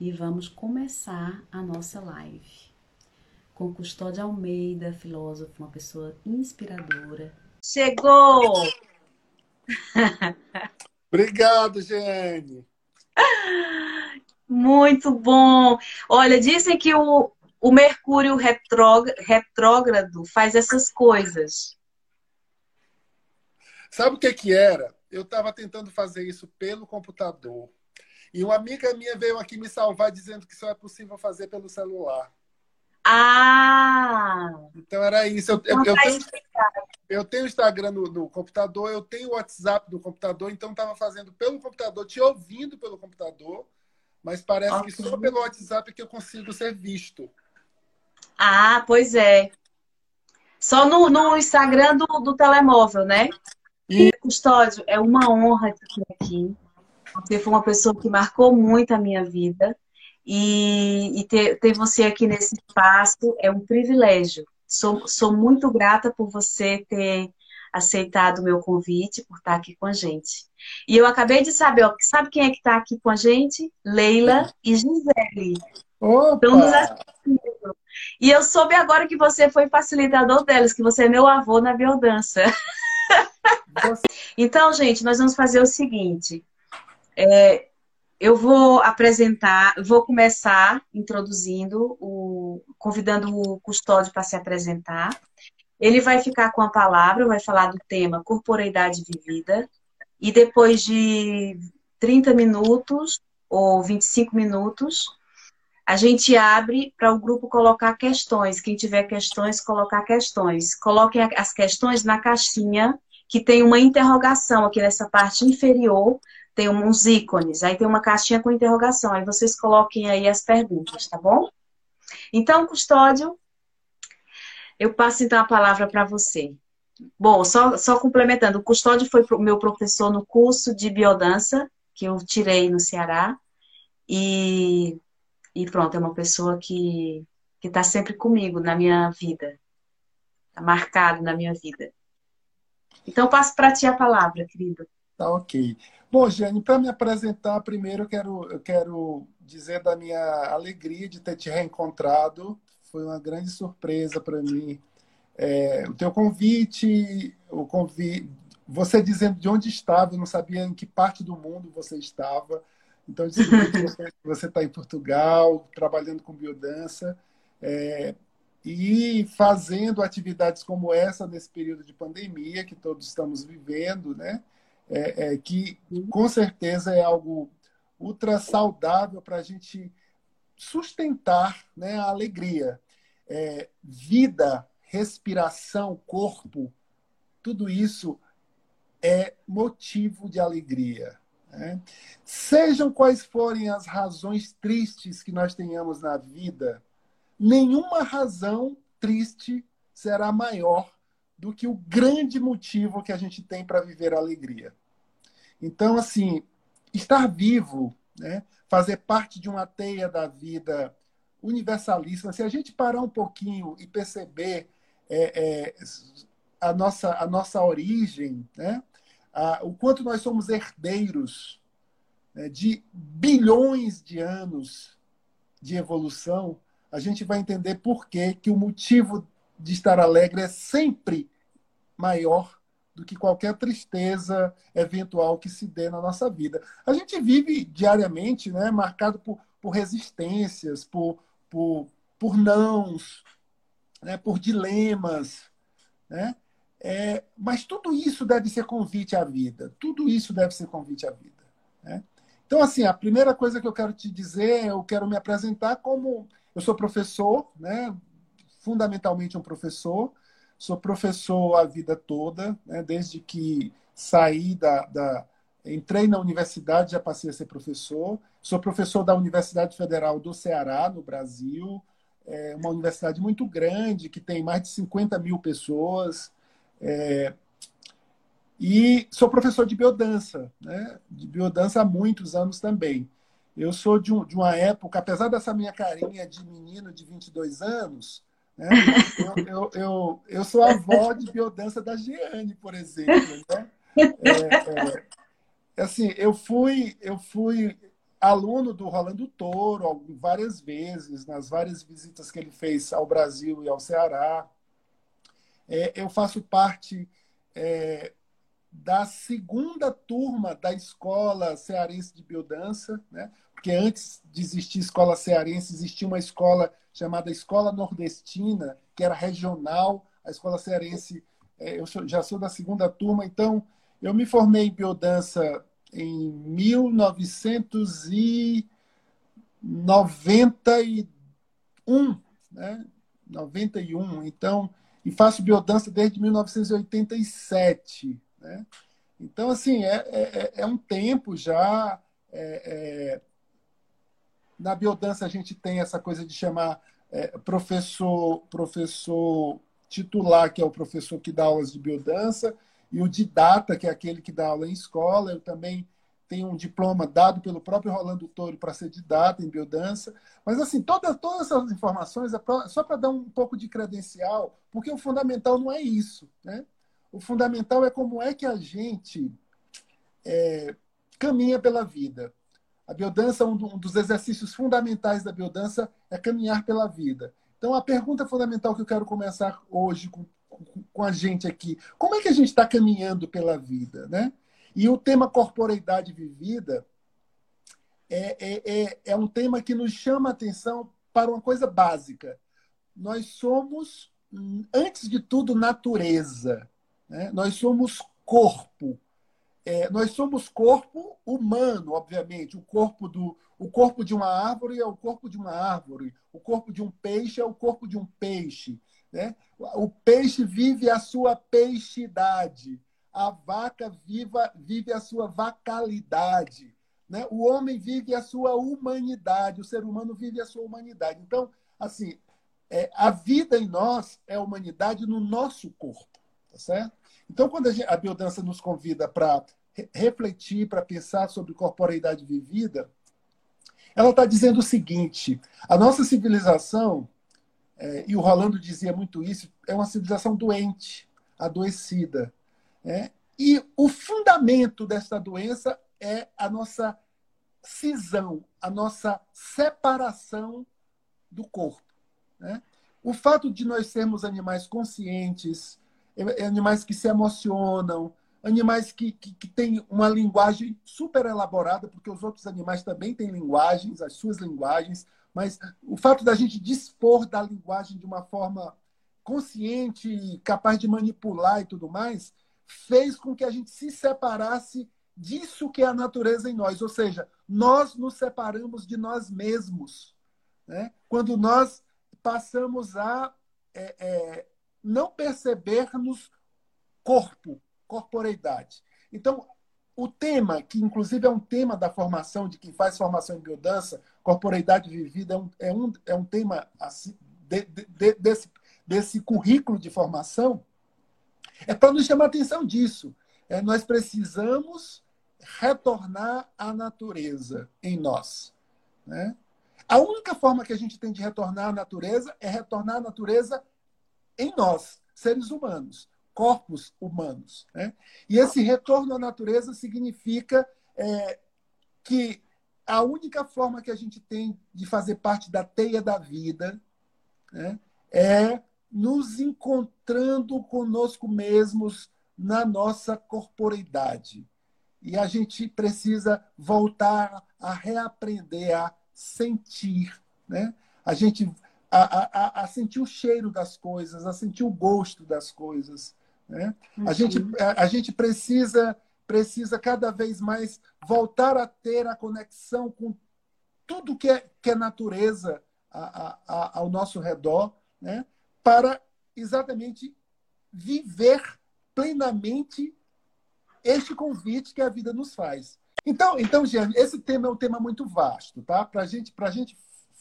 e vamos começar a nossa live. Com Custódia Almeida, filósofo, uma pessoa inspiradora. Chegou! Obrigado, Jane. Muito bom. Olha, dizem que o, o Mercúrio retrógrado faz essas coisas. Sabe o que que era? Eu estava tentando fazer isso pelo computador. E uma amiga minha veio aqui me salvar dizendo que só é possível fazer pelo celular. Ah! Então era isso. Eu, eu, eu tenho, eu tenho Instagram no, no, computador, eu tenho WhatsApp no computador, então estava fazendo pelo computador, te ouvindo pelo computador, mas parece okay. que só pelo WhatsApp que eu consigo ser visto. Ah, pois é. Só no, no Instagram do, do telemóvel, né? E... Custódio, é uma honra ter aqui. Você foi uma pessoa que marcou muito a minha vida. E, e ter, ter você aqui nesse espaço é um privilégio. Sou, sou muito grata por você ter aceitado o meu convite, por estar aqui com a gente. E eu acabei de saber, ó, sabe quem é que está aqui com a gente? Leila e Gisele. Opa! E eu soube agora que você foi facilitador delas, que você é meu avô na biodança. então, gente, nós vamos fazer o seguinte. É, eu vou apresentar, vou começar introduzindo, o, convidando o custódio para se apresentar. Ele vai ficar com a palavra, vai falar do tema corporeidade vivida. E depois de 30 minutos ou 25 minutos, a gente abre para o grupo colocar questões. Quem tiver questões, colocar questões. Coloquem as questões na caixinha, que tem uma interrogação aqui nessa parte inferior, tem uns ícones, aí tem uma caixinha com interrogação. Aí vocês coloquem aí as perguntas, tá bom? Então, Custódio, eu passo então a palavra para você. Bom, só, só complementando, o Custódio foi o meu professor no curso de biodança, que eu tirei no Ceará, e e pronto, é uma pessoa que está sempre comigo na minha vida. Está marcado na minha vida. Então, passo para ti a palavra, querido. Tá ok. Bom, Jane, para me apresentar, primeiro eu quero, eu quero dizer da minha alegria de ter te reencontrado. Foi uma grande surpresa para mim. É, o teu convite, o convite, você dizendo de onde estava, eu não sabia em que parte do mundo você estava. Então, você está em Portugal, trabalhando com biodança é, e fazendo atividades como essa nesse período de pandemia que todos estamos vivendo, né? É, é, que com certeza é algo ultra saudável para a gente sustentar né, a alegria. É, vida, respiração, corpo, tudo isso é motivo de alegria. Né? Sejam quais forem as razões tristes que nós tenhamos na vida, nenhuma razão triste será maior do que o grande motivo que a gente tem para viver a alegria. Então, assim, estar vivo, né? fazer parte de uma teia da vida universalíssima, se a gente parar um pouquinho e perceber é, é, a, nossa, a nossa origem, né? o quanto nós somos herdeiros né, de bilhões de anos de evolução, a gente vai entender por que, que o motivo de estar alegre é sempre maior do que qualquer tristeza eventual que se dê na nossa vida. A gente vive diariamente né, marcado por, por resistências, por, por, por nãos, né, por dilemas. Né? É, mas tudo isso deve ser convite à vida. Tudo isso deve ser convite à vida. Né? Então, assim, a primeira coisa que eu quero te dizer, eu quero me apresentar como eu sou professor, né? Fundamentalmente um professor. Sou professor a vida toda, né? desde que saí da, da, Entrei na universidade, já passei a ser professor. Sou professor da Universidade Federal do Ceará, no Brasil. É uma universidade muito grande, que tem mais de 50 mil pessoas. É, e sou professor de biodança, né? de biodança há muitos anos também. Eu sou de, um, de uma época, apesar dessa minha carinha de menino de 22 anos, né? eu, eu, eu, eu sou avó de biodança da Giane, por exemplo. Né? É, é, assim, eu fui, eu fui aluno do Rolando Toro várias vezes, nas várias visitas que ele fez ao Brasil e ao Ceará. É, eu faço parte é, da segunda turma da Escola Cearense de Biodança, né? Porque antes de existir escola cearense, existia uma escola chamada Escola Nordestina, que era regional. A escola cearense, é, eu já sou da segunda turma, então eu me formei em biodança em 1991, né? 91. Então, e faço biodança desde 1987, né? Então, assim, é, é, é um tempo já. É, é, na biodança a gente tem essa coisa de chamar é, professor, professor titular, que é o professor que dá aulas de biodança, e o didata, que é aquele que dá aula em escola. Eu também tenho um diploma dado pelo próprio Rolando Toro para ser didata em biodança. Mas, assim, todas, todas essas informações é pra, só para dar um pouco de credencial, porque o fundamental não é isso. Né? O fundamental é como é que a gente é, caminha pela vida. A biodança, um dos exercícios fundamentais da biodança é caminhar pela vida. Então, a pergunta fundamental que eu quero começar hoje com com a gente aqui. Como é que a gente está caminhando pela vida, né? E o tema corporeidade vivida é, é, é, é um tema que nos chama a atenção para uma coisa básica. Nós somos, antes de tudo, natureza. Né? Nós somos corpo. É, nós somos corpo humano, obviamente. O corpo, do, o corpo de uma árvore é o corpo de uma árvore. O corpo de um peixe é o corpo de um peixe. Né? O peixe vive a sua peixidade, a vaca viva, vive a sua vacalidade. Né? O homem vive a sua humanidade, o ser humano vive a sua humanidade. Então, assim, é, a vida em nós é a humanidade no nosso corpo, tá certo? Então, quando a, a biodança nos convida para refletir, para pensar sobre corporeidade vivida, ela está dizendo o seguinte: a nossa civilização é, e o Rolando dizia muito isso, é uma civilização doente, adoecida. Né? E o fundamento dessa doença é a nossa cisão, a nossa separação do corpo. Né? O fato de nós sermos animais conscientes, é, é animais que se emocionam, animais que, que, que, têm uma linguagem super elaborada, porque os outros animais também têm linguagens, as suas linguagens, mas o fato da gente dispor da linguagem de uma forma consciente, capaz de manipular e tudo mais, fez com que a gente se separasse disso que é a natureza em nós. Ou seja, nós nos separamos de nós mesmos. Né? Quando nós passamos a é, é, não percebermos corpo, corporeidade. Então, o tema, que inclusive é um tema da formação, de quem faz formação em biodança, corporeidade vivida, é um, é um, é um tema assim, de, de, desse, desse currículo de formação, é para nos chamar a atenção disso. É, nós precisamos retornar à natureza em nós. Né? A única forma que a gente tem de retornar à natureza é retornar à natureza em nós, seres humanos corpos humanos. Né? E esse retorno à natureza significa é, que a única forma que a gente tem de fazer parte da teia da vida né, é nos encontrando conosco mesmos na nossa corporeidade. E a gente precisa voltar a reaprender a sentir, né? A gente a, a, a sentir o cheiro das coisas, a sentir o gosto das coisas, né? A, gente, a, a gente precisa, precisa cada vez mais voltar a ter a conexão com tudo que é, que é natureza a, a, ao nosso redor, né? para exatamente viver plenamente este convite que a vida nos faz. Então, então Jean, esse tema é um tema muito vasto, tá? Para gente, a gente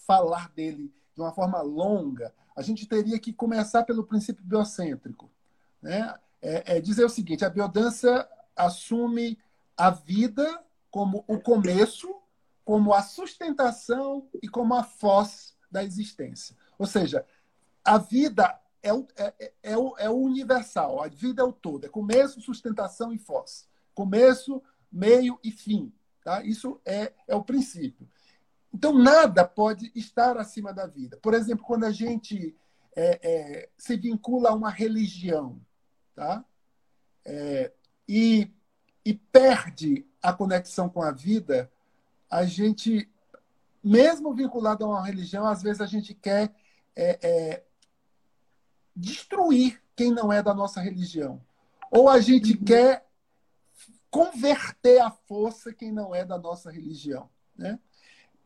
falar dele de uma forma longa, a gente teria que começar pelo princípio biocêntrico né, é, é dizer o seguinte: a biodança assume a vida como o começo, como a sustentação e como a foz da existência. Ou seja, a vida é o, é, é, é, o, é o universal, a vida é o todo, é começo, sustentação e foz. Começo, meio e fim. Tá? Isso é, é o princípio. Então, nada pode estar acima da vida. Por exemplo, quando a gente é, é, se vincula a uma religião tá? É, e, e perde a conexão com a vida, a gente, mesmo vinculado a uma religião, às vezes a gente quer é, é, destruir quem não é da nossa religião. Ou a gente uhum. quer converter à força quem não é da nossa religião. Né?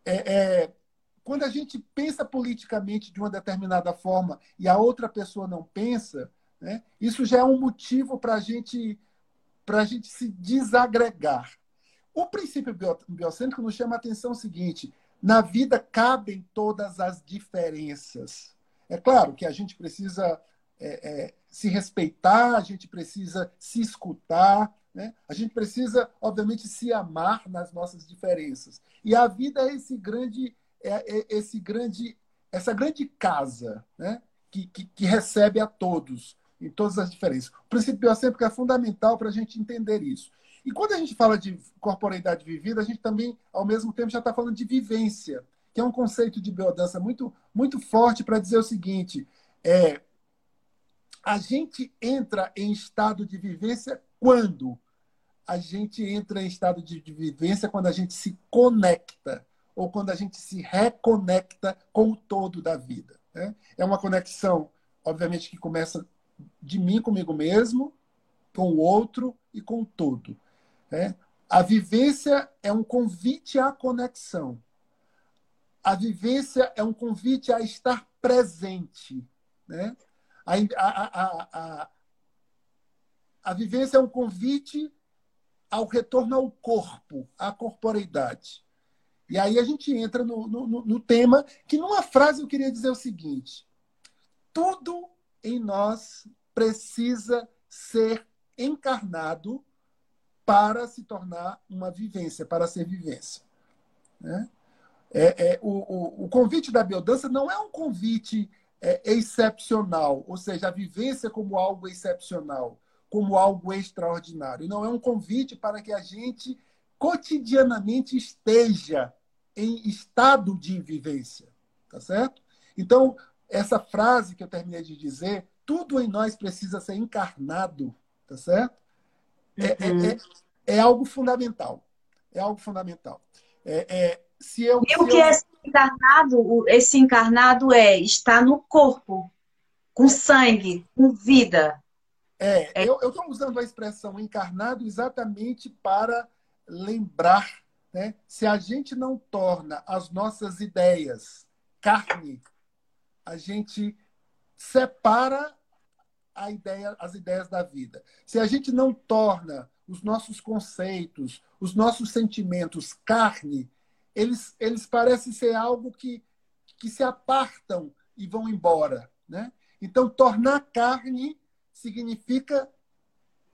É, é, quando a gente pensa politicamente de uma determinada forma e a outra pessoa não pensa, né, isso já é um motivo para gente, a gente se desagregar. O princípio biocêntrico nos chama a atenção o seguinte: na vida cabem todas as diferenças. É claro que a gente precisa é, é, se respeitar, a gente precisa se escutar, né? A gente precisa, obviamente, se amar nas nossas diferenças. E a vida é esse grande, é, é esse grande, essa grande casa, né? que, que, que, recebe a todos em todas as diferenças. O princípio biocêntrico é fundamental para a gente entender isso. E quando a gente fala de corporeidade vivida, a gente também, ao mesmo tempo, já está falando de vivência, que é um conceito de biodança muito, muito forte para dizer o seguinte: é, a gente entra em estado de vivência quando? A gente entra em estado de, de vivência quando a gente se conecta ou quando a gente se reconecta com o todo da vida. Né? É uma conexão, obviamente, que começa de mim comigo mesmo, com o outro e com o todo. Né? A vivência é um convite à conexão. A vivência é um convite a estar presente. Né? A, a, a, a, vivência é um convite ao retorno ao corpo, à corporeidade. E aí a gente entra no, no, no tema que, numa frase, eu queria dizer o seguinte: tudo em nós precisa ser encarnado para se tornar uma vivência, para ser vivência. Né? É, é, o, o, o, convite da biodança não é um convite é, excepcional, ou seja, a vivência como algo excepcional, como algo extraordinário. Não é um convite para que a gente cotidianamente esteja em estado de vivência, tá certo? Então, essa frase que eu terminei de dizer, tudo em nós precisa ser encarnado, tá certo? É, é uhum. é, é, é algo fundamental. É algo fundamental. É, é se eu, e o que eu... é encarnado? Esse encarnado é estar no corpo, com sangue, com vida. É, é. eu estou usando a expressão encarnado exatamente para lembrar, né? Se a gente não torna as nossas ideias carne, a gente separa ideia, as ideias da vida. Se a gente não torna os nossos conceitos, os nossos sentimentos carne, eles, eles parecem ser algo que, que se apartam e vão embora. Né? Então, tornar carne significa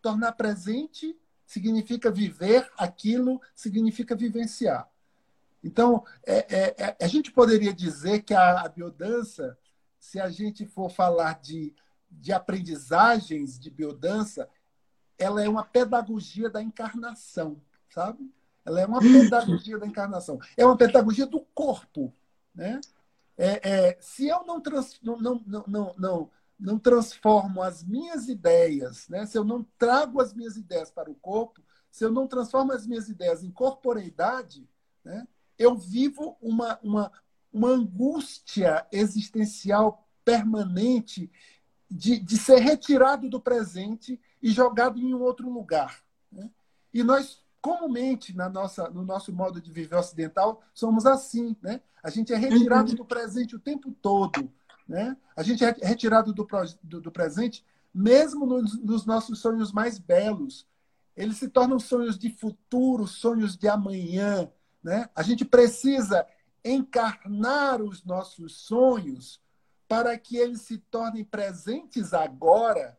tornar presente, significa viver aquilo, significa vivenciar. Então, é, é, é, a gente poderia dizer que a, a biodança, se a gente for falar de, de aprendizagens de biodança, ela é uma pedagogia da encarnação, sabe? Ela é uma pedagogia da encarnação. É uma pedagogia do corpo. Né? É, é, se eu não, trans, não, não, não, não, não transformo as minhas ideias, né? se eu não trago as minhas ideias para o corpo, se eu não transformo as minhas ideias em corporeidade, né? Eu vivo uma, uma, uma angústia existencial permanente de, de ser retirado do presente e jogado em um outro lugar. Né? E nós comumente na nossa, no nosso modo de viver ocidental, somos assim. Né? A gente é retirado uhum. do presente o tempo todo. Né? A gente é retirado do, do, do presente mesmo nos, nos, nossos sonhos mais belos. Eles se tornam sonhos de futuro, sonhos de amanhã. Né? A gente precisa encarnar os nossos sonhos para que eles se tornem presentes agora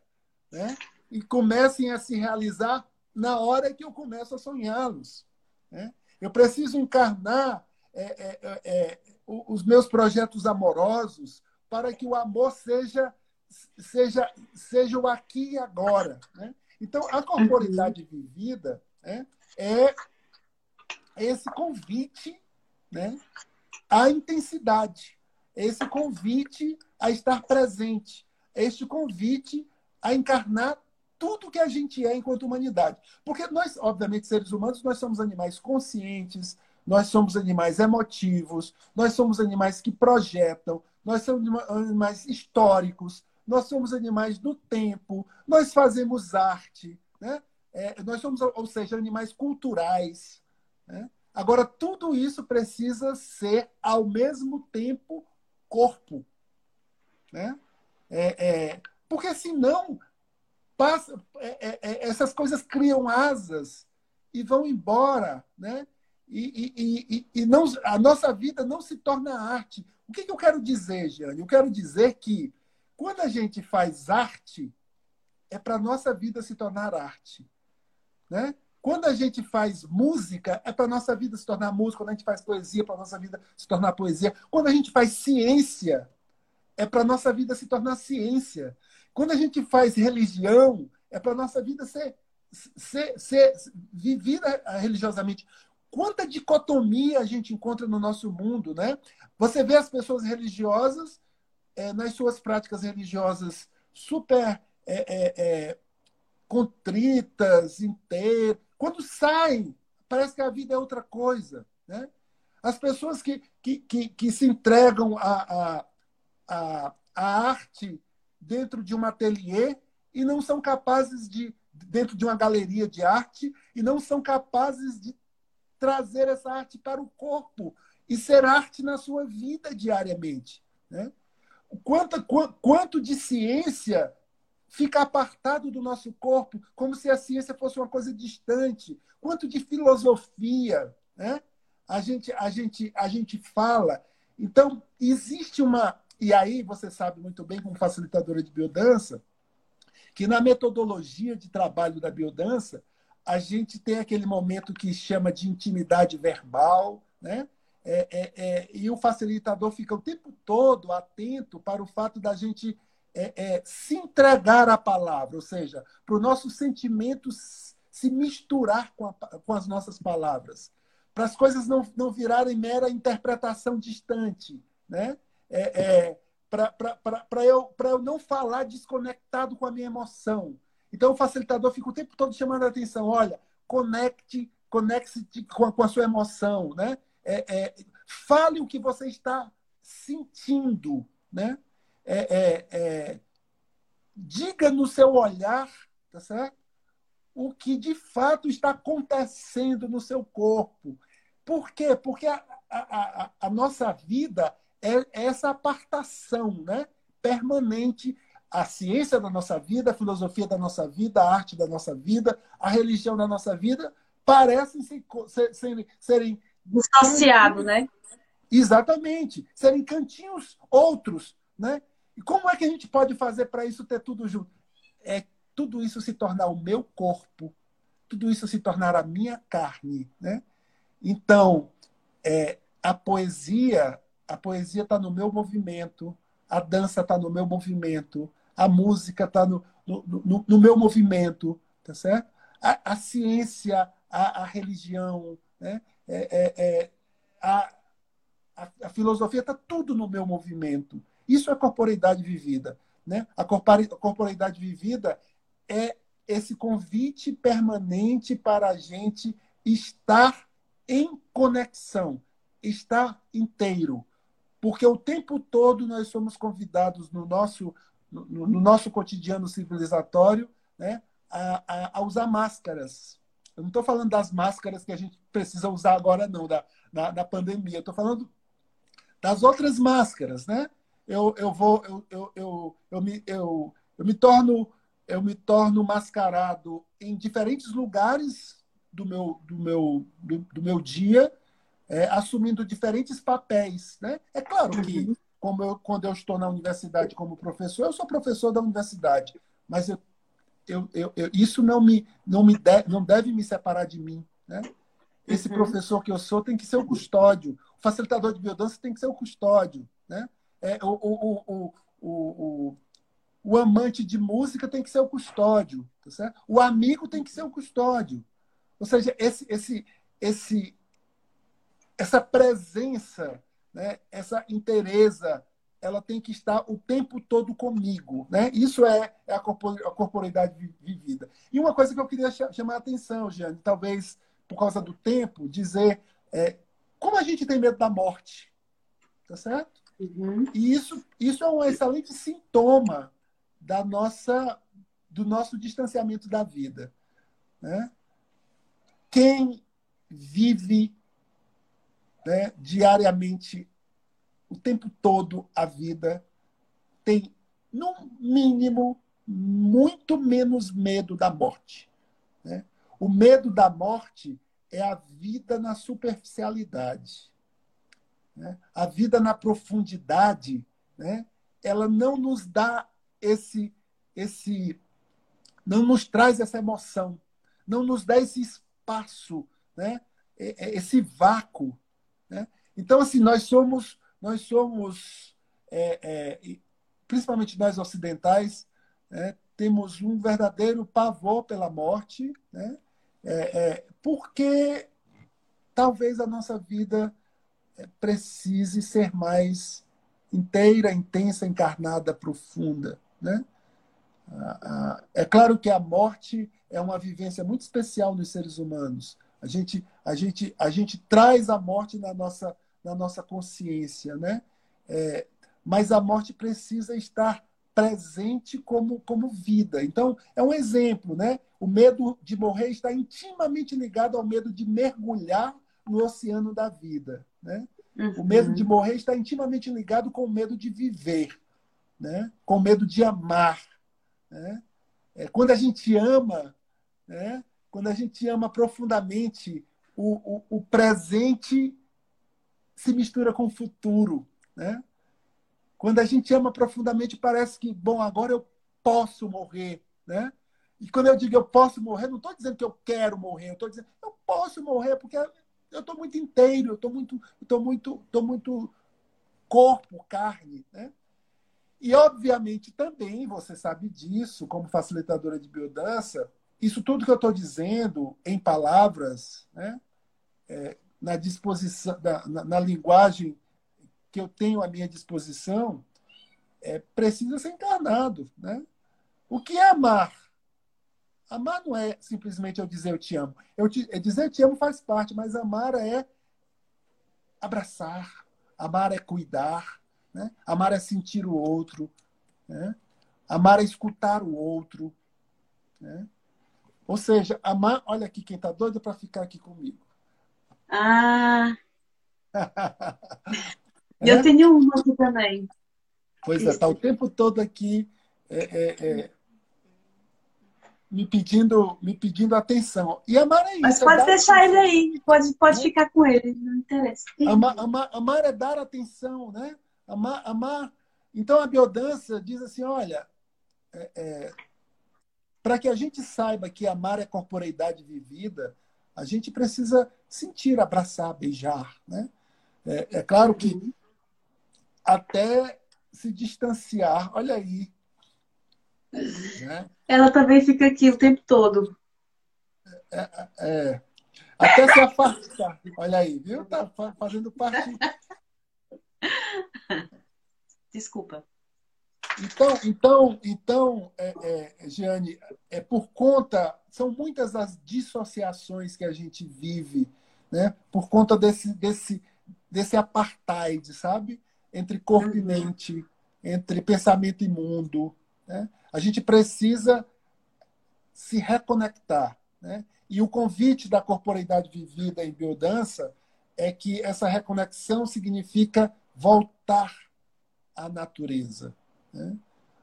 né? e comecem a se realizar na hora que eu começo a sonhá-los. Né? Eu preciso encarnar é, é, é, é os meus projetos amorosos para que o amor seja seja seja o aqui e agora. Né? Então, a corporidade vivida né, é esse convite né, à intensidade, esse convite a estar presente, este convite a encarnar tudo que a gente é enquanto humanidade. Porque nós, obviamente, seres humanos, nós somos animais conscientes, nós somos animais emotivos, nós somos animais que projetam, nós somos animais históricos, nós somos animais do tempo, nós fazemos arte, né? É, nós somos, ou seja, animais culturais. Né? Agora, tudo isso precisa ser, ao mesmo tempo, corpo. Né? É, é, porque senão passa, é, é, é, essas coisas criam asas e vão embora, né? E, e, e, e, não, a nossa vida não se torna arte. O que, que eu quero dizer, Jane? Eu quero dizer que quando a gente faz arte, é para a nossa vida se tornar arte. Né? Quando a gente faz música, é para nossa vida se tornar música. Quando a gente faz poesia, é para nossa vida se tornar poesia. Quando a gente faz ciência, é para nossa vida se tornar ciência. Quando a gente faz religião, é para nossa vida ser, ser, ser vivida religiosamente. Quanta dicotomia a gente encontra no nosso mundo, né? Você vê as pessoas religiosas é, nas suas práticas religiosas super é, é, é contritas, inteiras. Quando saem, parece que a vida é outra coisa. Né? As pessoas que, que, que, que se entregam à, à, à arte dentro de um ateliê e não são capazes de, dentro de uma galeria de arte, e não são capazes de trazer essa arte para o corpo e ser arte na sua vida diariamente. Né? Quanto, quanto de ciência fica apartado do nosso corpo, como se a ciência fosse uma coisa distante. Quanto de filosofia, né? A gente, a gente, a gente fala. Então existe uma e aí você sabe muito bem, como facilitadora de biodança, que na metodologia de trabalho da biodança a gente tem aquele momento que chama de intimidade verbal, né? É, é, é, e o facilitador fica o tempo todo atento para o fato da gente é, é, se entregar à palavra, ou seja, para o nosso sentimento se misturar com, a, com as nossas palavras, para as coisas não, não virarem mera interpretação distante, né? É, é para eu, eu não falar desconectado com a minha emoção. Então, o facilitador fica o tempo todo chamando a atenção: olha, conecte, conecte com, com a sua emoção, né? É, é, fale o que você está sentindo, né? É, é, é, diga no seu olhar, tá certo? O que de fato está acontecendo no seu corpo. Por quê? Porque a, a, a, a nossa vida é essa apartação né? permanente. A ciência da nossa vida, a filosofia da nossa vida, a arte da nossa vida, a religião da nossa vida parecem ser, ser, serem. Dissociado, né? Exatamente. Serem cantinhos outros né? E como é que a gente pode fazer para isso ter tudo junto? É tudo isso se tornar o meu corpo, tudo isso se tornar a minha carne, né? Então, é, a poesia, a poesia está no meu movimento, a dança está no meu movimento, a música está no, no, no, no, meu movimento, tá certo? A, a ciência, a, a, religião, né? É, é, é a, a, a filosofia está tudo no meu movimento. Isso é corporeidade vivida. Né? A corporeidade vivida é esse convite permanente para a gente estar em conexão, estar inteiro. Porque o tempo todo nós somos convidados no nosso, no, no nosso cotidiano civilizatório né, a, a, a, usar máscaras. Eu não estou falando das máscaras que a gente precisa usar agora, não, da, da, da pandemia. Estou falando das outras máscaras, né? Eu, eu vou eu, eu, eu, eu, me, eu, eu me torno eu me torno mascarado em diferentes lugares do meu do meu do, do meu dia é, assumindo diferentes papéis né é claro que uhum. como eu, quando eu estou na universidade como professor eu sou professor da universidade mas eu, eu, eu, eu isso não me não me de, não deve me separar de mim né esse uhum. professor que eu sou tem que ser o custódio o facilitador de biodança tem que ser o custódio né é, o, o, o, o, amante de música tem que ser o custódio, tá certo? o amigo tem que ser o custódio. Ou seja, esse, esse, esse, essa presença, né? essa interesa, ela tem que estar o tempo todo comigo. Né? Isso é, é a, corporeidade vivida. E uma coisa que eu queria chamar a atenção, Jeane, talvez por causa do tempo, dizer é, como a gente tem medo da morte. Tá certo? Uhum. E isso, isso é um excelente sintoma da nossa, do nosso distanciamento da vida. Né? Quem vive né, diariamente, o tempo todo, a vida, tem, no mínimo, muito menos medo da morte. Né? O medo da morte é a vida na superficialidade. Né? A vida na profundidade, né? ela não nos dá esse, esse, não nos traz essa emoção, não nos dá esse espaço, né? esse vácuo. Né? Então, assim, nós somos, nós somos é, é, principalmente nós ocidentais, né? temos um verdadeiro pavor pela morte, né? É, é porque talvez a nossa vida é, precise ser mais inteira, intensa, encarnada, profunda. Né? É claro que a morte é uma vivência muito especial nos seres humanos. A gente, a gente, a gente traz a morte na nossa, na nossa consciência, né? É, mas a morte precisa estar presente como, como vida. Então, é um exemplo, né? O medo de morrer está intimamente ligado ao medo de mergulhar no oceano da vida, né? Uhum. O medo de morrer está intimamente ligado com o medo de viver, né? Com o medo de amar, né? É, quando a gente ama, né? Quando a gente ama profundamente, o, o, o presente se mistura com o futuro, né? Quando a gente ama profundamente, parece que, bom, agora eu posso morrer, né? E quando eu digo eu posso morrer, não estou dizendo que eu quero morrer, eu estou dizendo eu posso morrer porque eu estou muito inteiro, eu estou muito, estou muito, estou muito corpo, carne, né? E obviamente também você sabe disso, como facilitadora de biodança, isso tudo que eu estou dizendo em palavras, né? É, na disposição, na, na linguagem que eu tenho à minha disposição é, precisa ser encarnado. Né? O que é amar? Amar não é simplesmente eu dizer eu te amo. Eu te, é dizer eu te amo faz parte, mas amar é abraçar, amar é cuidar, né? amar é sentir o outro, né? amar é escutar o outro. Né? Ou seja, amar, olha aqui quem está doido para ficar aqui comigo. Ah! E eu tenho uma aqui também. Pois é, está o tempo todo aqui é, é, é, me, pedindo, me pedindo atenção. E amar é isso. Mas pode deixar ele aí, pode, pode né? ficar com ele, não interessa. Amar, amar, amar é dar atenção, né? Amar, amar. Então a biodança diz assim: olha, é, é, para que a gente saiba que amar é corporeidade vivida, a gente precisa sentir, abraçar, beijar, né? É, é claro que uhum até se distanciar. Olha aí. Né? Ela também fica aqui o tempo todo. É, é, é. até se afastar. Olha aí, viu? Tá fazendo parte. Desculpa. Então, então, então, é, é, Giane, é por conta, são muitas as dissociações que a gente vive, né? Por conta desse, desse, desse apartheid, sabe? entre corpo e uhum. mente, entre pensamento e mundo. Né? A gente precisa se reconectar. Né? E o convite da corporeidade vivida em biodança é que essa reconexão significa voltar à natureza. Né?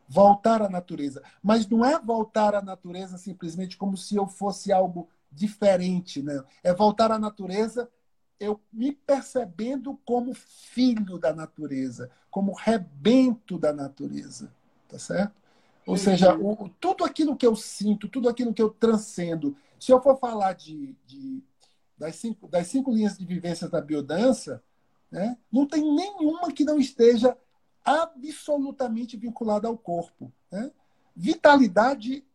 Voltar à natureza. Mas não é voltar à natureza simplesmente como se eu fosse algo diferente. Né? É voltar à natureza eu me percebendo como filho da natureza, como rebento da natureza, tá certo? Ou seja, o, tudo aquilo que eu sinto, tudo aquilo que eu transcendo. Se eu for falar de, de das, cinco, das cinco linhas de vivência da biodança, né, não tem nenhuma que não esteja absolutamente vinculada ao corpo. Né? Vitalidade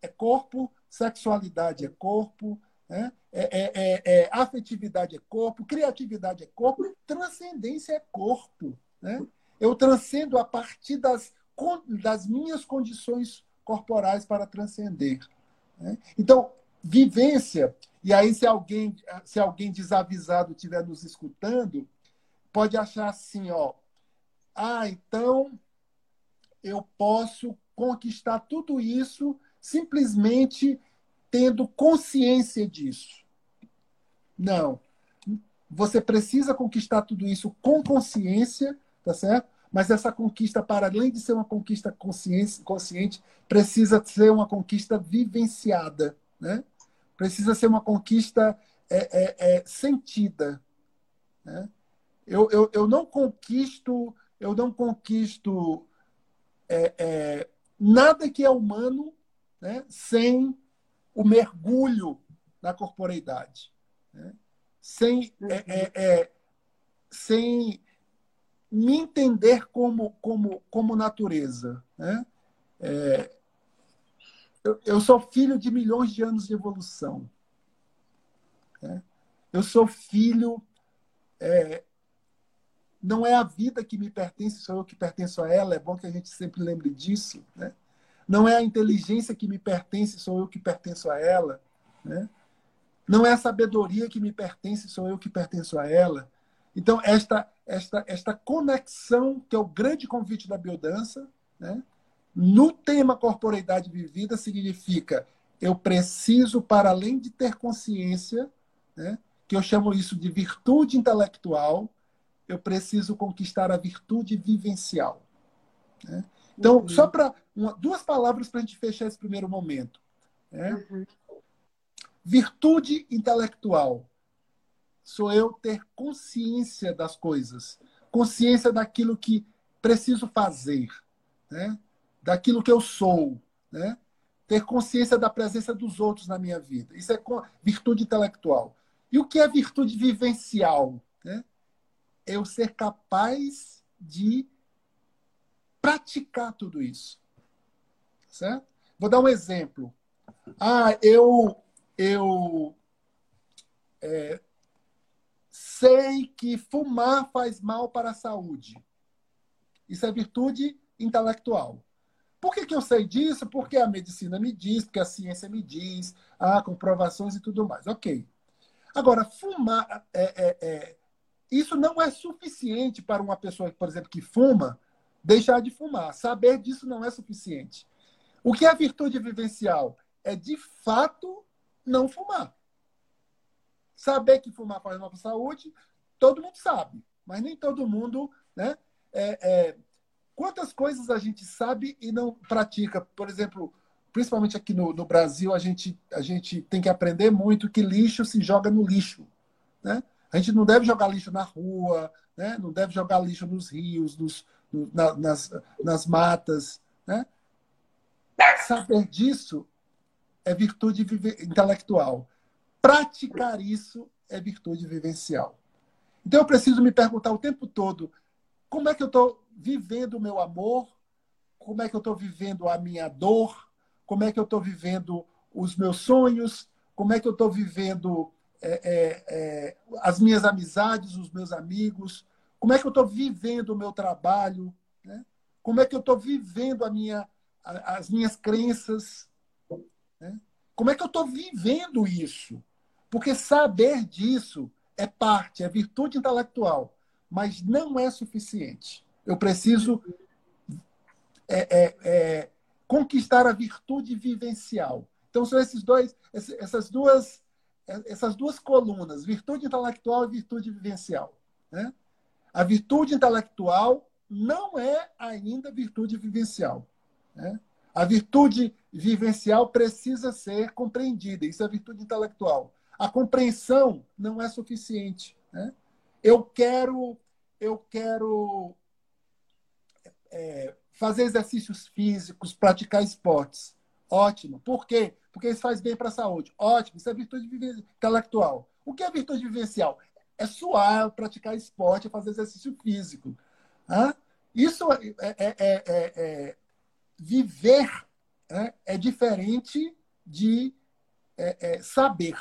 é corpo, sexualidade é corpo, né? é, é, é, é, afetividade é corpo, criatividade é corpo, transcendência é corpo. Né? Eu transcendo a partir das, das minhas condições corporais para transcender. Né? Então, vivência, e aí se alguém, se alguém desavisado estiver nos escutando, pode achar assim, ó, ah, então eu posso conquistar tudo isso simplesmente tendo consciência disso. Não. Você precisa conquistar tudo isso com consciência, tá certo? Mas essa conquista, para além de ser uma conquista consciente, precisa ser uma conquista vivenciada, né? Precisa ser uma conquista é, é, é, sentida, né? Eu, eu, eu não conquisto, eu não conquisto é, é, nada que é humano né, sem o mergulho na corporeidade, né? sem, é, é, é, sem me entender como, como, como natureza. Né? É, eu, eu, sou filho de milhões de anos de evolução. Né? Eu sou filho é, não é a vida que me pertence, sou eu que pertenço a ela. É bom que a gente sempre lembre disso. Né? Não é a inteligência que me pertence, sou eu que pertenço a ela. Né? Não é a sabedoria que me pertence, sou eu que pertenço a ela. Então, esta, esta, esta conexão, que é o grande convite da biodança, né? no tema corporeidade vivida, significa eu preciso, para além de ter consciência, né? que eu chamo isso de virtude intelectual, eu preciso conquistar a virtude vivencial. Né? Então, uhum. só para duas palavras para a gente fechar esse primeiro momento. Né? Uhum. Virtude intelectual sou eu ter consciência das coisas, consciência daquilo que preciso fazer, né? daquilo que eu sou, né? ter consciência da presença dos outros na minha vida. Isso é virtude intelectual. E o que é virtude vivencial? Né? eu ser capaz de praticar tudo isso. Certo? Vou dar um exemplo. Ah, eu, eu é, sei que fumar faz mal para a saúde. Isso é virtude intelectual. Por que, que eu sei disso? Porque a medicina me diz, porque a ciência me diz, há comprovações e tudo mais. Ok. Agora, fumar, é, é, é isso não é suficiente para uma pessoa, por exemplo, que fuma, deixar de fumar. Saber disso não é suficiente. O que é virtude vivencial? É, de fato, não fumar. Saber que fumar faz mal para a saúde, todo mundo sabe, mas nem todo mundo. Né? É, é, quantas coisas a gente sabe e não pratica? Por exemplo, principalmente aqui no, no Brasil, a gente, a gente tem que aprender muito que lixo se joga no lixo. Né? A gente não deve jogar lixo na rua, né? não deve jogar lixo nos rios, nos, na, nas, nas matas. Né? Saber disso é virtude intelectual. Praticar isso é virtude vivencial. Então eu preciso me perguntar o tempo todo como é que eu estou vivendo o meu amor, como é que eu estou vivendo a minha dor, como é que eu estou vivendo os meus sonhos, como é que eu estou vivendo é, é, é, as minhas amizades, os meus amigos, como é que eu estou vivendo o meu trabalho, né? como é que eu estou vivendo a minha, a, as minhas crenças, né? como é que eu estou vivendo isso. Porque saber disso é parte, é virtude intelectual, mas não é suficiente. Eu preciso é, é, é, conquistar a virtude vivencial. Então, são esses dois, essas duas essas duas colunas, virtude intelectual e virtude vivencial. Né? A virtude intelectual não é ainda virtude vivencial. Né? A virtude vivencial precisa ser compreendida, isso é virtude intelectual. A compreensão não é suficiente. Né? Eu quero, eu quero é, fazer exercícios físicos, praticar esportes. Ótimo. Por quê? Porque isso faz bem para a saúde. Ótimo. Isso é virtude intelectual. O que é virtude vivencial? É suar, praticar esporte, fazer exercício físico. Hã? Isso é, é, é, é viver é diferente de saber.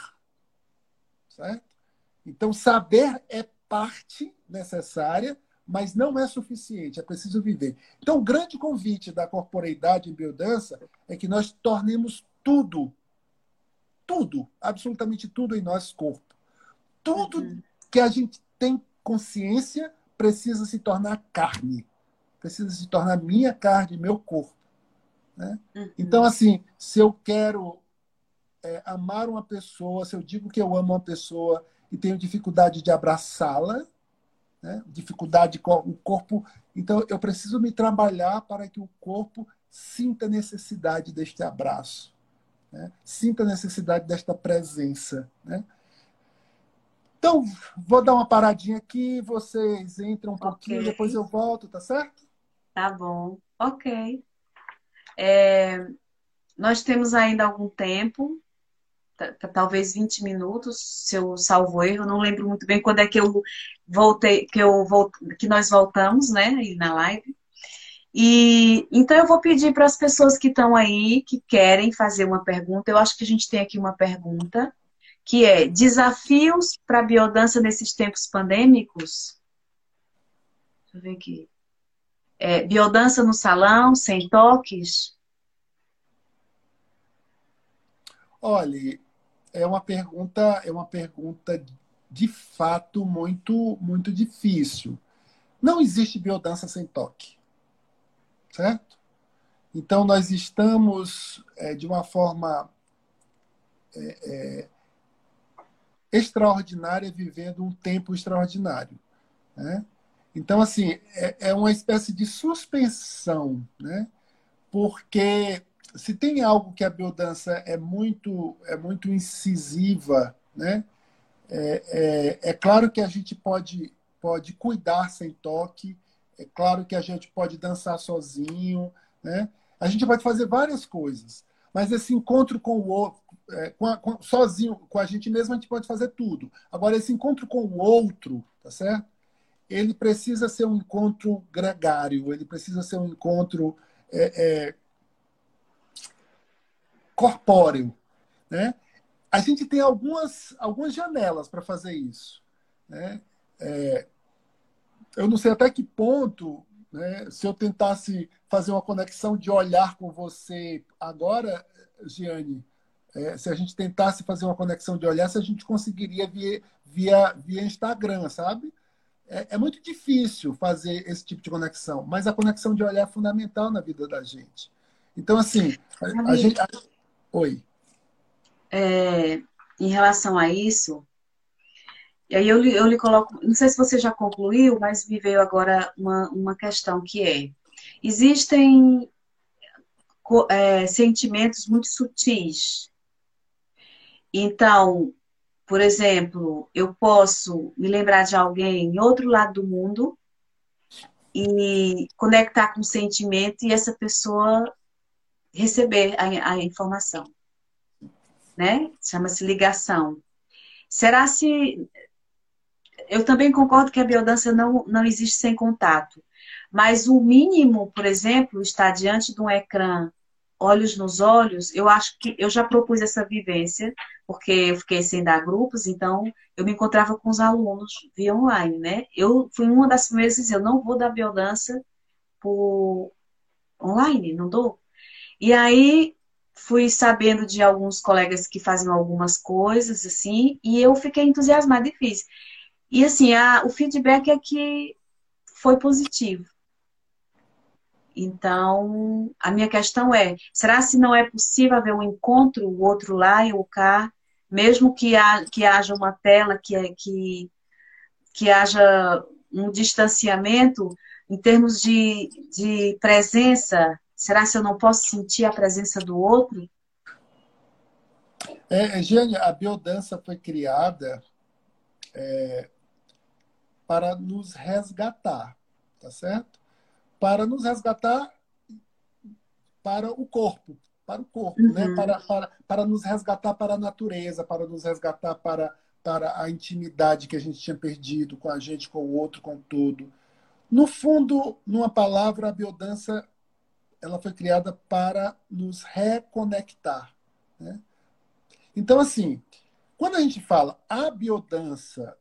Certo? Então, saber é parte necessária, mas não é suficiente, é preciso viver. Então, o grande convite da corporeidade em biodança é que nós tornemos tudo, tudo, absolutamente tudo em nosso corpo. Tudo uhum. que a gente tem consciência precisa se tornar carne, precisa se tornar minha carne, meu corpo. Né? Uhum. Então, assim, se eu quero é, amar uma pessoa, se eu digo que eu amo uma pessoa e tenho dificuldade de abraçá-la, né? dificuldade com o corpo, então eu preciso me trabalhar para que o corpo sinta necessidade deste abraço, né? sinta necessidade desta presença. Né? Então, vou dar uma paradinha aqui, vocês entram um okay. pouquinho, depois eu volto, tá certo? Tá bom, ok. É, nós temos ainda algum tempo talvez 20 minutos, se eu salvo erro, não lembro muito bem quando é que eu voltei, que eu que nós voltamos, né, na live. E então eu vou pedir para as pessoas que estão aí, que querem fazer uma pergunta. Eu acho que a gente tem aqui uma pergunta que é desafios para a biodança nesses tempos pandêmicos. Deixa eu ver aqui. É, biodança no salão, sem toques? Olha, é uma pergunta, é uma pergunta de fato muito, muito difícil. Não existe biodança sem toque, certo? Então nós estamos é, de uma forma é, é, extraordinária vivendo um tempo extraordinário, né? Então assim é, é uma espécie de suspensão, né? Porque se tem algo que a biodança é muito, é muito incisiva, né? É, é, é, claro que a gente pode, pode cuidar sem toque, é claro que a gente pode dançar sozinho, né? A gente pode fazer várias coisas, mas esse encontro com o outro, é, com a, com, sozinho, com a gente mesmo, a gente pode fazer tudo. Agora, esse encontro com o outro, tá certo? Ele precisa ser um encontro gregário, ele precisa ser um encontro é, é corpóreo. Né? A gente tem algumas, algumas janelas para fazer isso. Né? É, eu não sei até que ponto, né, se eu tentasse fazer uma conexão de olhar com você agora, Giane, é, se a gente tentasse fazer uma conexão de olhar, se a gente conseguiria via, via, via Instagram, sabe? É, é, muito difícil fazer esse tipo de conexão, mas a conexão de olhar é fundamental na vida da gente. Então, assim, a, a gente, a, Oi. É, em relação a isso, e aí eu, eu lhe coloco, não sei se você já concluiu, mas me veio agora uma, uma questão que é, existem é, sentimentos muito sutis. Então, por exemplo, eu posso me lembrar de alguém em outro lado do mundo e conectar com o sentimento e essa pessoa receber a, a informação. Né? Chama-se ligação. Será se. Eu também concordo que a biodança não, não existe sem contato. Mas o mínimo, por exemplo, estar diante de um ecrã, olhos nos olhos, eu acho que eu já propus essa vivência, porque eu fiquei sem dar grupos, então eu me encontrava com os alunos via online, né? Eu fui uma das primeiras a dizer, eu não vou dar biodança por online, não dou. E aí fui sabendo de alguns colegas que faziam algumas coisas assim, e eu fiquei entusiasmada e fiz. E assim, a, o feedback é que foi positivo. Então, a minha questão é: será se não é possível haver um encontro, o outro lá e o cá, mesmo que, ha, que haja uma tela, que, que, que haja um distanciamento em termos de, de presença Será que eu não posso sentir a presença do outro? É, Jane, a biodança foi criada é, para nos resgatar, tá certo? Para nos resgatar para o corpo, para o corpo, né? uhum. né? Para, para, para nos resgatar para a natureza, para nos resgatar para, para a intimidade que a gente tinha perdido com a gente, com o outro, com tudo. No fundo, numa palavra, a biodança ela foi criada para nos reconectar. Né? Então, assim, Quando a gente fala a biodança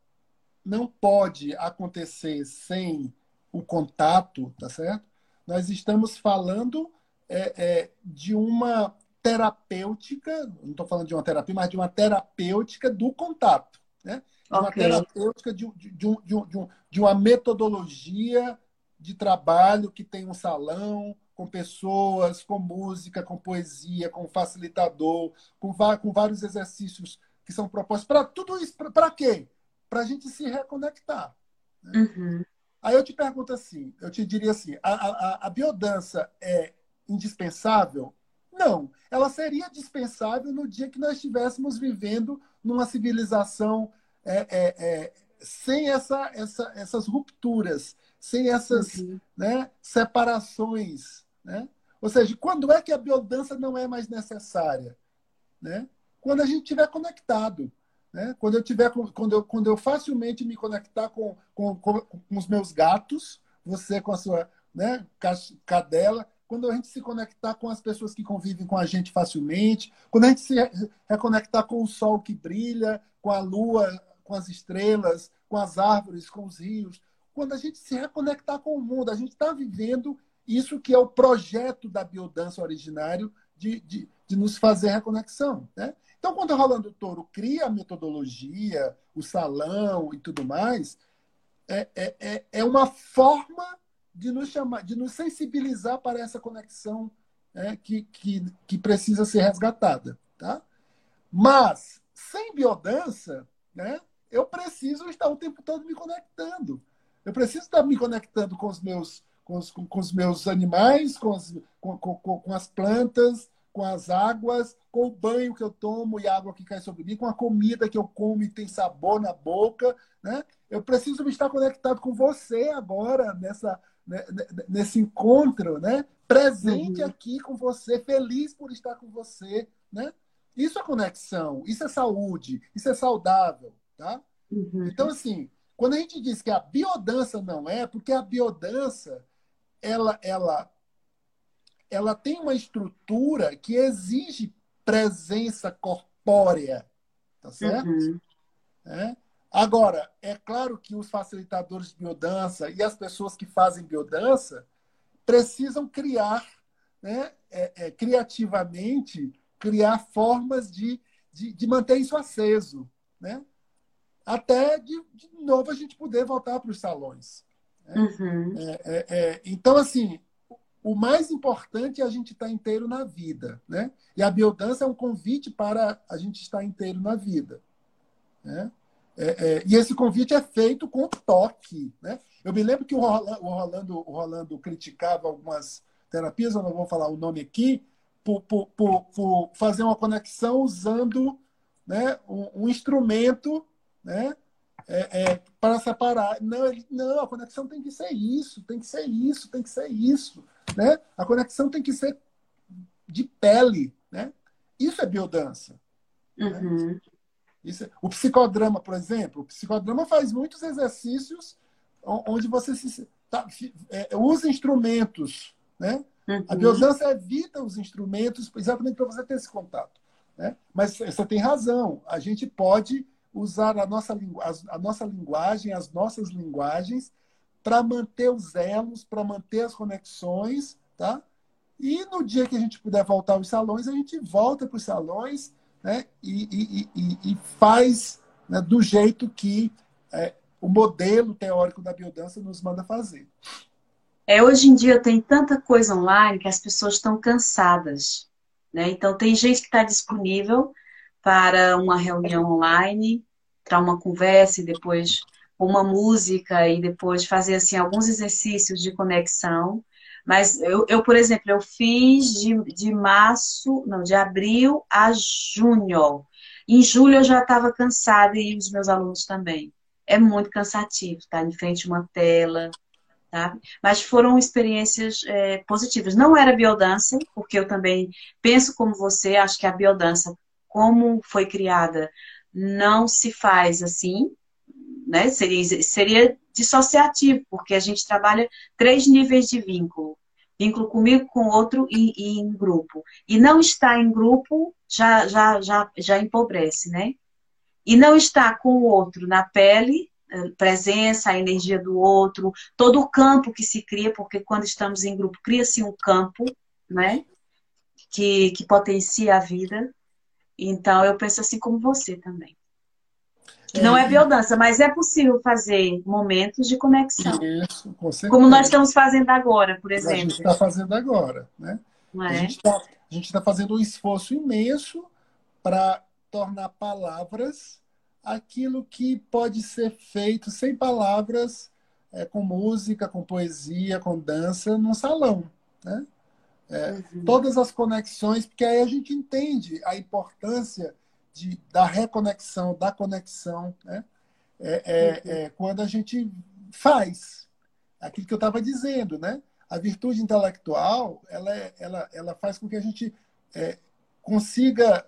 não pode acontecer sem o contato, tá certo? Nós estamos falando é, é, de uma terapêutica, não estou falando de uma terapia, mas de uma terapêutica do contato, né? De uma okay. terapêutica de, de, de, um, de, um, de uma metodologia de trabalho que tem um salão, com pessoas, com música, com poesia, com facilitador, com, com vários exercícios que são propostos. Para tudo isso, para quê? Para a gente se reconectar. Né? Uhum. Aí eu te pergunto assim, eu te diria assim, a, a, a biodança é indispensável? Não, ela seria dispensável no dia que nós estivéssemos vivendo numa civilização é, é, é, sem essa, essa, essas rupturas, sem essas uhum. né, separações. Né? Ou seja, quando é que a biodança não é mais necessária? Né? Quando a gente estiver conectado. Né? Quando, eu tiver, quando, eu, quando eu facilmente me conectar com, com, com, com os meus gatos, você com a sua né, cadela, quando a gente se conectar com as pessoas que convivem com a gente facilmente, quando a gente se reconectar com o sol que brilha, com a lua, com as estrelas, com as árvores, com os rios, quando a gente se reconectar com o mundo. A gente está vivendo isso que é o projeto da biodança originário de, de, de nos fazer reconexão. Né? Então, quando o Rolando Toro cria a metodologia, o salão e tudo mais, é, é, é, é uma forma de nos chamar, de nos sensibilizar para essa conexão né, que, que, que precisa ser resgatada. Tá? Mas, sem biodança, né, eu preciso estar o tempo todo me conectando. Eu preciso estar me conectando com os meus, com os, com, os meus animais, com, as, com, com, com as plantas, com as águas, com o banho que eu tomo e a água que cai sobre mim, com a comida que eu como e tem sabor na boca, né? Eu preciso me estar conectado com você agora nessa né, nesse encontro, né? Presente uhum. aqui com você, feliz por estar com você, né? Isso é conexão, isso é saúde, isso é saudável, tá? Uhum. Então assim, quando a gente diz que a biodança não é, porque a biodança ela, ela, ela tem uma estrutura que exige presença corpórea, tá certo? Uhum. É? Agora, é claro que os facilitadores de biodança e as pessoas que fazem biodança precisam criar, né, é, é, criativamente, criar formas de, de, de manter isso aceso, né? até de, de novo a gente poder voltar para os salões. Uhum. É, é, é, então, assim, o mais importante é a gente estar inteiro na vida. Né? E a biodança é um convite para a gente estar inteiro na vida. Né? É, é, e esse convite é feito com toque. Né? Eu me lembro que o Rolando, o Rolando, o Rolando criticava algumas terapias, eu não vou falar o nome aqui, por, por, por, por fazer uma conexão usando né, um, um instrumento né? É, é, para separar. Não, ele, não, a conexão tem que ser isso, tem que ser isso, tem que ser isso. Né? A conexão tem que ser de pele. Né? Isso é biodança. Né? Uhum. Né? Isso é, o psicodrama, por exemplo, o psicodrama faz muitos exercícios onde você se, tá, é, usa instrumentos. Né? Uhum. A biodança evita os instrumentos exatamente para você ter esse contato. Né? Mas você tem razão, a gente pode usar a nossa, a nossa linguagem, as nossas linguagens, para manter os elos, para manter as conexões, tá? E no dia que a gente puder voltar aos salões, a gente volta para os salões né? e, e, e, e faz né, do jeito que é, o modelo teórico da biodança nos manda fazer. É, hoje em dia tem tanta coisa online que as pessoas estão cansadas. Né? Então, tem gente que está disponível, para uma reunião online, para uma conversa e depois uma música e depois fazer assim alguns exercícios de conexão. Mas eu, eu por exemplo, eu fiz de, de março, não, de abril a junho. Em julho eu já estava cansada e os meus alunos também. É muito cansativo estar tá? em frente a uma tela, tá? Mas foram experiências é, positivas. Não era biodança, porque eu também penso como você, acho que a biodança como foi criada não se faz assim, né? Seria, seria dissociativo, porque a gente trabalha três níveis de vínculo. Vínculo comigo, com outro e, e em grupo. E não estar em grupo já, já, já, já empobrece, né? e não estar com o outro na pele, eh, presença, a energia do outro, todo o campo que se cria, porque quando estamos em grupo cria-se um campo, né? Que, que potencia a vida. Então eu penso assim como você também. Que não é biodança, mas é possível fazer momentos de conexão. Isso, com certeza. Como nós estamos fazendo agora, por exemplo. A gente está fazendo agora, né? É? A gente está tá fazendo um esforço imenso para tornar palavras aquilo que pode ser feito sem palavras, é, com música, com poesia, com dança, num salão. Né? É, uhum. Todas as conexões, porque aí a gente entende a importância de, da reconexão, da conexão, né? é, é, uhum. é quando a gente faz aquilo que eu estava dizendo, né? A virtude intelectual, ela, é, ela, ela faz com que a gente é, consiga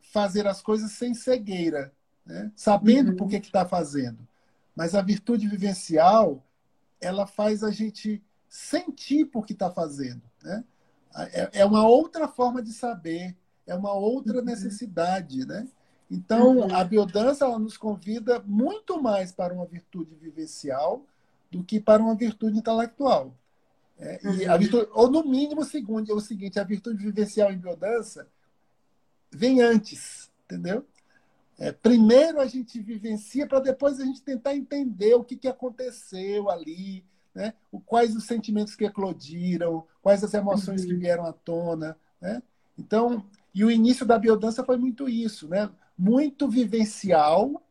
fazer as coisas sem cegueira, né? sabendo uhum. por que está fazendo. Mas a virtude vivencial, ela faz a gente sentir por que está fazendo. Né? É, é, uma outra forma de saber, é uma outra uhum. necessidade. Né? Então, uhum. a biodança ela nos convida muito mais para uma virtude vivencial do que para uma virtude intelectual. É, e a uhum. virtude, ou, no mínimo, segundo, o seguinte: a virtude vivencial em biodança vem antes, entendeu? É, primeiro a gente vivencia para depois a gente tentar entender o que, que aconteceu ali, né? quais os sentimentos que eclodiram, quais as emoções uhum. que vieram à tona. Né? Então, e o início da biodança foi muito isso, né? muito vivencial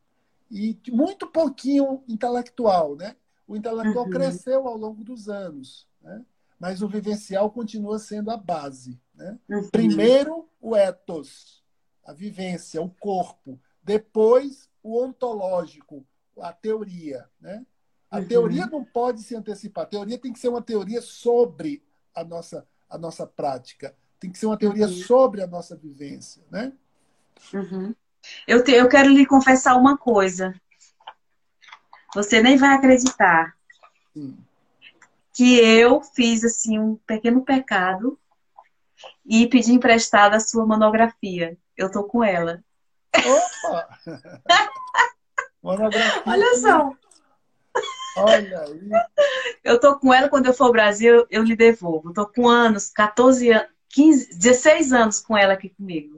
e muito pouquinho intelectual. Né? O intelectual uhum. cresceu ao longo dos anos, né? mas o vivencial continua sendo a base. Né? Uhum. Primeiro, o ethos, a vivência, o corpo. Depois, o ontológico, a teoria. Né? A uhum. teoria não pode se antecipar. A teoria tem que ser uma teoria sobre a nossa, a nossa prática. Tem que ser uma teoria uhum. sobre a nossa vivência. Né? Uhum. Eu, te, eu quero lhe confessar uma coisa. Você nem vai acreditar. Sim. Que eu fiz assim um pequeno pecado e pedi emprestada a sua monografia. Eu tô com ela. Opa! Monografia. Olha só. Olha aí. Eu tô com ela, quando eu for ao Brasil, eu lhe devolvo. tô com anos, 14 anos, 15, 16 anos com ela aqui comigo.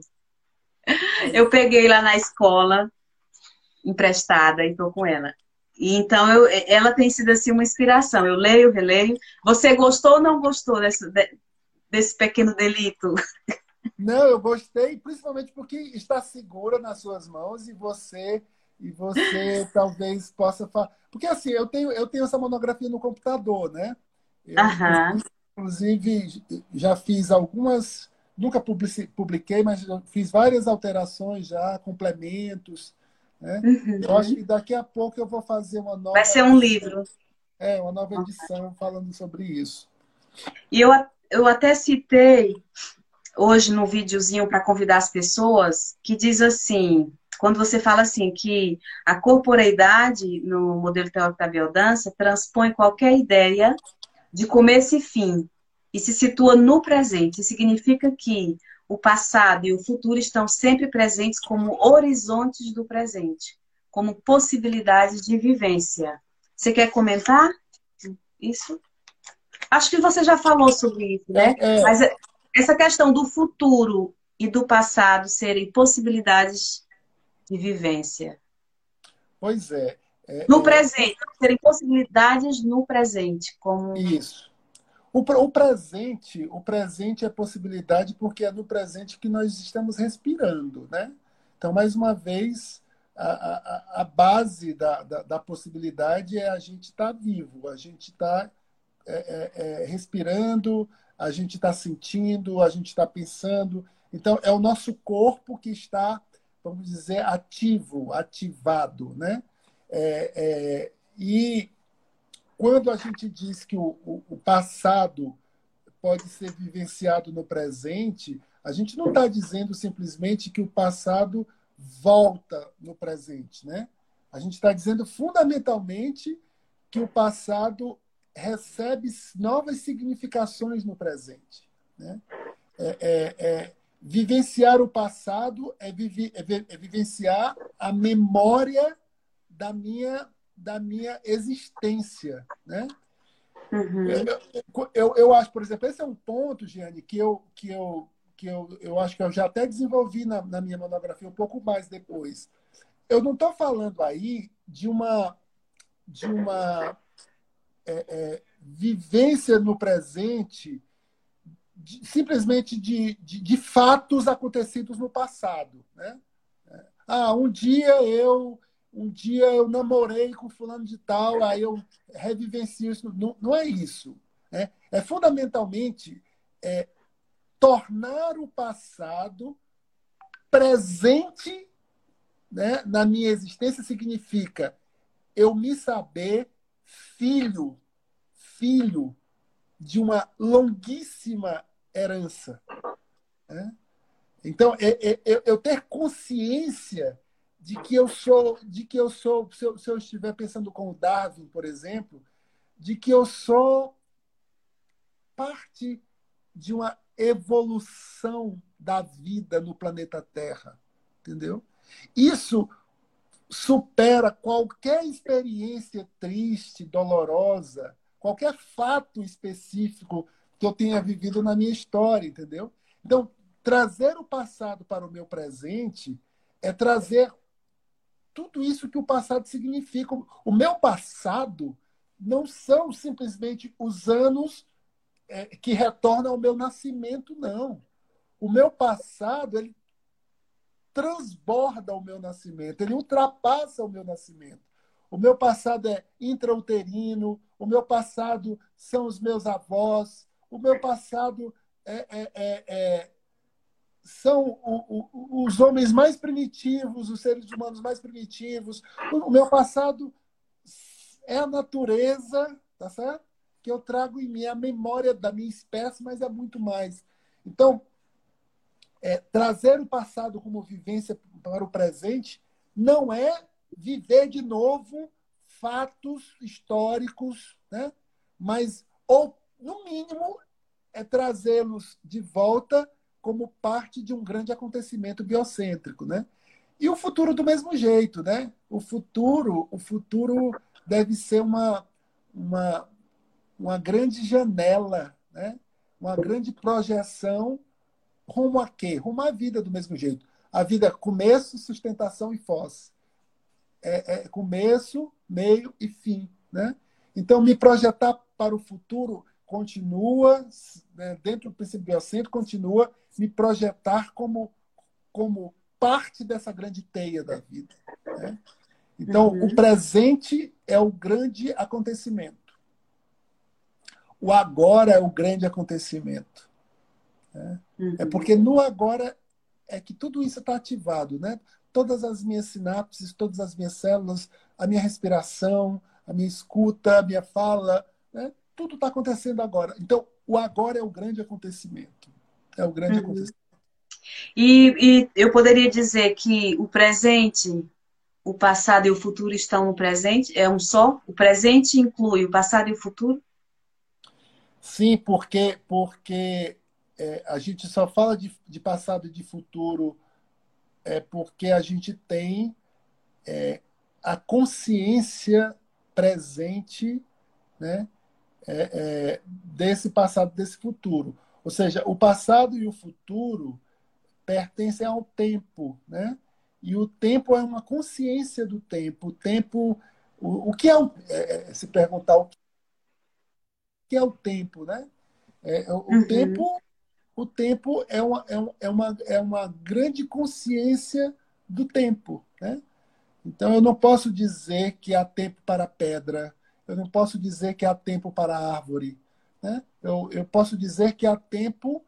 Eu peguei lá na escola, emprestada, e tô com ela. E então, eu, ela tem sido assim uma inspiração. Eu leio, releio. Você gostou ou não gostou desse, desse pequeno delito? Não, eu gostei, principalmente porque está segura nas suas mãos e você e você talvez possa falar. Porque assim, eu tenho, eu tenho essa monografia no computador, né? Eu, Inclusive, já fiz algumas, nunca publiquei, mas fiz várias alterações já, complementos. Né? Uhum. Eu acho que daqui a pouco eu vou fazer uma nova. Vai ser um livro. É, uma nova edição falando sobre isso. E eu, eu até citei hoje no videozinho para convidar as pessoas, que diz assim, quando você fala assim que a corporeidade no modelo teórico da biodança transpõe qualquer ideia de começo e fim e se situa no presente, significa que o passado e o futuro estão sempre presentes como horizontes do presente, como possibilidades de vivência. Você quer comentar isso? Acho que você já falou sobre isso, né? É, é. Mas essa questão do futuro e do passado serem possibilidades de vivência. Pois é. é no é... presente, serem possibilidades no presente, como isso. O, o, presente, o presente é possibilidade porque é no presente que nós estamos respirando, né? Então, mais uma vez, a, a, a base da, da, da, possibilidade é a gente estar tá vivo, a gente está é, é, é, respirando, a gente está sentindo, a gente está pensando. Então, é o nosso corpo que está, vamos dizer, ativo, ativado. Né? É, é, e quando a gente diz que o, o, o passado pode ser vivenciado no presente, a gente não está dizendo simplesmente que o passado volta no presente, né? A gente está dizendo fundamentalmente que o passado recebe novas significações no presente. Né? É, é, é, vivenciar o passado é, é, é vivenciar a memória da minha, da minha existência, né? Uhum. Eu, eu, eu, acho, por exemplo, esse é um ponto, Giane, que eu, que eu, que eu, eu acho que eu já até desenvolvi na, na minha monografia um pouco mais depois. Eu não estou falando aí de uma, de uma é, é, vivência no presente de, simplesmente de, de, de, fatos acontecidos no passado. Né? Ah, um dia eu um dia eu namorei com fulano de tal, aí eu revivencio isso. Não, não é isso. Né? É fundamentalmente é, tornar o passado presente né, na minha existência significa eu me saber filho, filho de uma longuíssima herança. Né? Então, é, é, eu ter consciência de que eu sou, de que eu sou, se eu, se eu estiver pensando com o Darwin, por exemplo, de que eu sou parte de uma evolução da vida no planeta Terra, entendeu? Isso supera qualquer experiência triste, dolorosa, qualquer fato específico que eu tenha vivido na minha história, entendeu? Então, trazer o passado para o meu presente é trazer tudo isso que o passado significa. O meu passado não são simplesmente os anos é, que retornam ao meu nascimento, não. O meu passado, ele transborda o meu nascimento, ele ultrapassa o meu nascimento. O meu passado é intrauterino, o meu passado são os meus avós, o meu passado é, é, é, é são o, o, os homens mais primitivos, os seres humanos mais primitivos. O meu passado é a natureza, tá certo? Que eu trago em mim a memória da minha espécie, mas é muito mais. Então, é, trazer o passado como vivência para o presente não é viver de novo fatos históricos, né? mas, ou, no mínimo, é trazê-los de volta como parte de um grande acontecimento biocêntrico, né? E o futuro do mesmo jeito, né? O futuro, o futuro deve ser uma, uma, uma grande janela, né? Uma grande projeção rumo a quê? Rumo à vida do mesmo jeito. A vida é começo, sustentação e foz. É, é começo, meio e fim, né? Então, me projetar para o futuro continua, né, dentro do princípio biocentro, continua me projetar como, como parte dessa grande teia da vida. Né? Então, uhum. o presente é o grande acontecimento. O agora é o grande acontecimento. Né? Uhum. É porque no agora é que tudo isso está ativado. Né? Todas as minhas sinapses, todas as minhas células, a minha respiração, a minha escuta, a minha fala, né? Tudo está acontecendo agora. Então, o agora é o grande acontecimento. É o grande uhum. acontecimento. E, e, eu poderia dizer que o presente, o passado e o futuro estão no presente? É um só? O presente inclui o passado e o futuro? Sim, porque, porque é, a gente só fala de, de, passado e de futuro é porque a gente tem é, a consciência presente né, é, é, desse passado, desse futuro. Ou seja, o passado e o futuro pertencem ao tempo, né? E o tempo é uma consciência do tempo. O tempo, o, o que é, o, é, é se perguntar o que é o tempo, né? É, o, uhum. tempo, o tempo é uma, é, é, uma, é uma grande consciência do tempo, né? Então eu não posso dizer que há tempo para pedra, eu não posso dizer que há tempo para árvore. Né? Eu, eu posso dizer que há tempo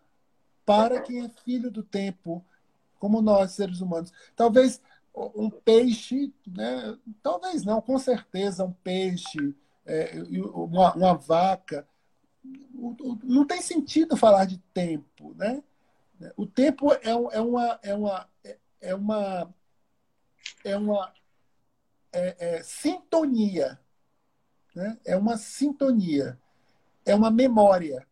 para quem é filho do tempo, como nós, seres humanos. Talvez um peixe, né? talvez não, com certeza um peixe, é, uma, uma vaca. Não tem sentido falar de tempo. Né? O tempo é, é uma. É uma, é uma, é uma é, é, sintonia né? É uma sintonia, é uma memória.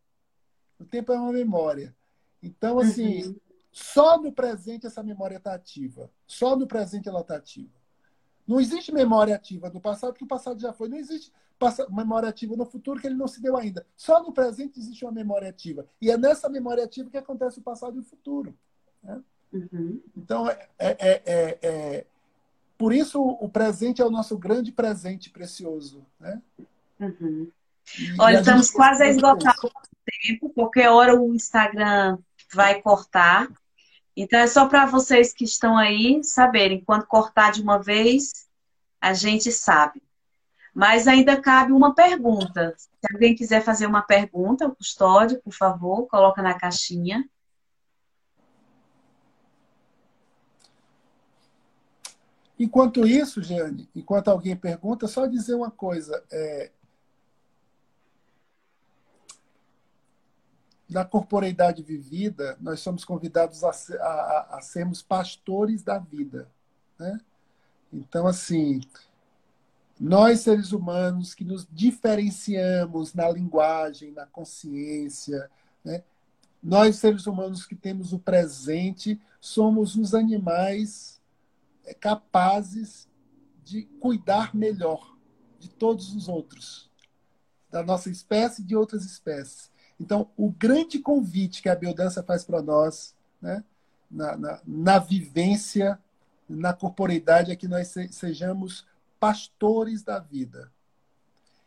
O tempo é uma memória. Então, assim, uhum. Só no presente essa memória está ativa. Só no presente ela está ativa. Não existe memória ativa do passado, que o passado já foi. Não existe memória ativa no futuro, que ele não se deu ainda. Só no presente existe uma memória ativa. E é nessa memória ativa que acontece o passado e o futuro. Né? Uhum. Então, é, é, é, é, por isso o presente é o nosso grande presente precioso. Né? Uhum. Olha, estamos quase a esgotar o tempo. Qualquer hora o Instagram vai cortar. Então é só para vocês que estão aí saberem, quando cortar de uma vez, a gente sabe. Mas ainda cabe uma pergunta. Se alguém quiser fazer uma pergunta, o custódio, por favor, coloca na caixinha. Enquanto isso, Jane, enquanto alguém pergunta, só dizer uma coisa. É, na corporeidade vivida, nós somos convidados a, a, a sermos pastores da vida. Né? Então, assim, nós seres humanos que nos diferenciamos na linguagem, na consciência, né? nós seres humanos que temos o presente, somos os animais capazes de cuidar melhor de todos os outros, da nossa espécie e de outras espécies. Então, o grande convite que a biodança faz para nós, né, na, na, na, vivência, na corporeidade, é que nós sejamos pastores da vida.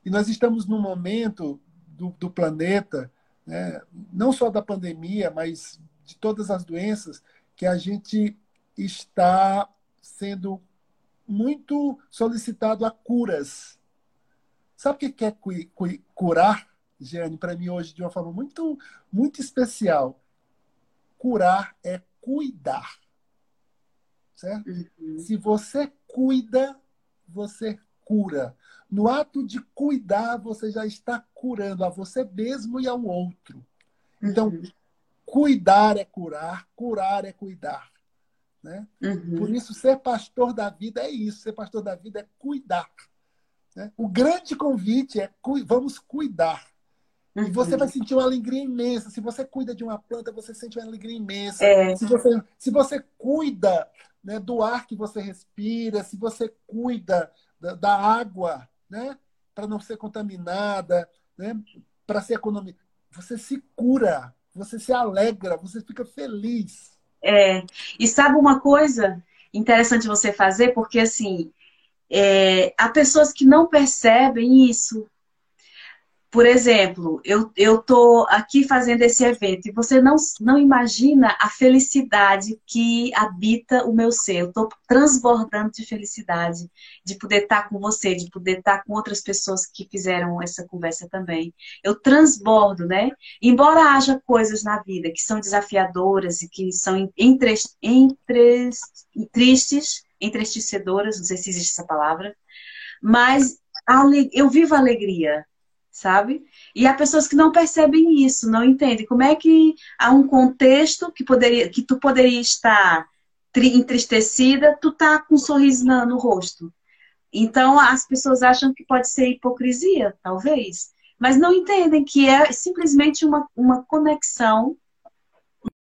E nós estamos num momento do, do planeta, né, não só da pandemia, mas de todas as doenças, que a gente está sendo muito solicitado a curas. Sabe o que é curar? Jeane, para mim hoje de uma forma muito, muito especial. Curar é cuidar. Certo? Uhum. Se você cuida, você cura. No ato de cuidar, você já está curando a você mesmo e ao outro. Então, uhum. cuidar é curar, curar é cuidar. Né? Uhum. Por isso, ser pastor da vida é isso. Ser pastor da vida é cuidar. Né? O grande convite é vamos cuidar. E você uhum. vai sentir uma alegria imensa. Se você cuida de uma planta, você sente uma alegria imensa. É. Se, você, se você cuida né, do ar que você respira, se você cuida da, da água, né, para não ser contaminada, né, para ser econômica, você se cura, você se alegra, você fica feliz. É. E sabe uma coisa interessante você fazer? Porque, assim, é, há pessoas que não percebem isso. Por exemplo, eu estou aqui fazendo esse evento e você não, não imagina a felicidade que habita o meu ser. Eu estou transbordando de felicidade de poder estar com você, de poder estar com outras pessoas que fizeram essa conversa também. Eu transbordo, né? Embora haja coisas na vida que são desafiadoras e que são entre, tristes, entristecedoras, não sei se existe essa palavra, mas eu vivo a alegria sabe? E há pessoas que não percebem isso, não entendem como é que há um contexto que poderia, que tu poderia estar entristecida, tu tá com um sorriso no, no rosto. Então as pessoas acham que pode ser hipocrisia, talvez, mas não entendem que é simplesmente uma, uma conexão